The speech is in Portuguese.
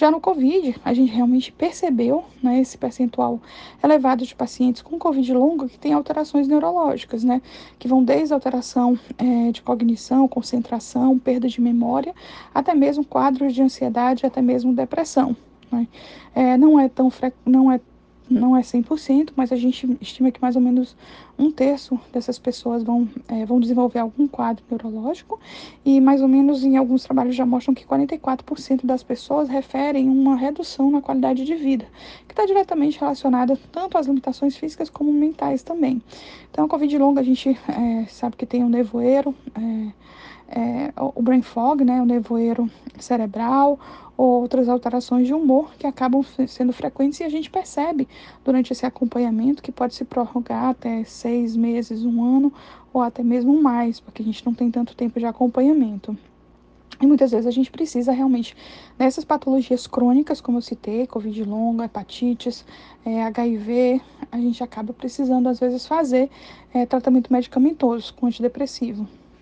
Já no Covid, a gente realmente percebeu né, esse percentual elevado de pacientes com Covid longo que tem alterações neurológicas, né? Que vão desde alteração é, de cognição, concentração, perda de memória, até mesmo quadros de ansiedade, até mesmo depressão. Né? É, não é tão não é não é 100%, mas a gente estima que mais ou menos um terço dessas pessoas vão, é, vão desenvolver algum quadro neurológico e mais ou menos em alguns trabalhos já mostram que 44% das pessoas referem uma redução na qualidade de vida, que está diretamente relacionada tanto às limitações físicas como mentais também. Então, a Covid longa a gente é, sabe que tem um nevoeiro, é, é, o brain fog, né, o nevoeiro cerebral, ou outras alterações de humor que acabam sendo frequentes e a gente percebe durante esse acompanhamento que pode se prorrogar até seis meses, um ano ou até mesmo mais, porque a gente não tem tanto tempo de acompanhamento. E muitas vezes a gente precisa realmente dessas patologias crônicas, como eu citei, Covid longa, hepatites, é, HIV, a gente acaba precisando às vezes fazer é, tratamento medicamentoso com antidepressivo.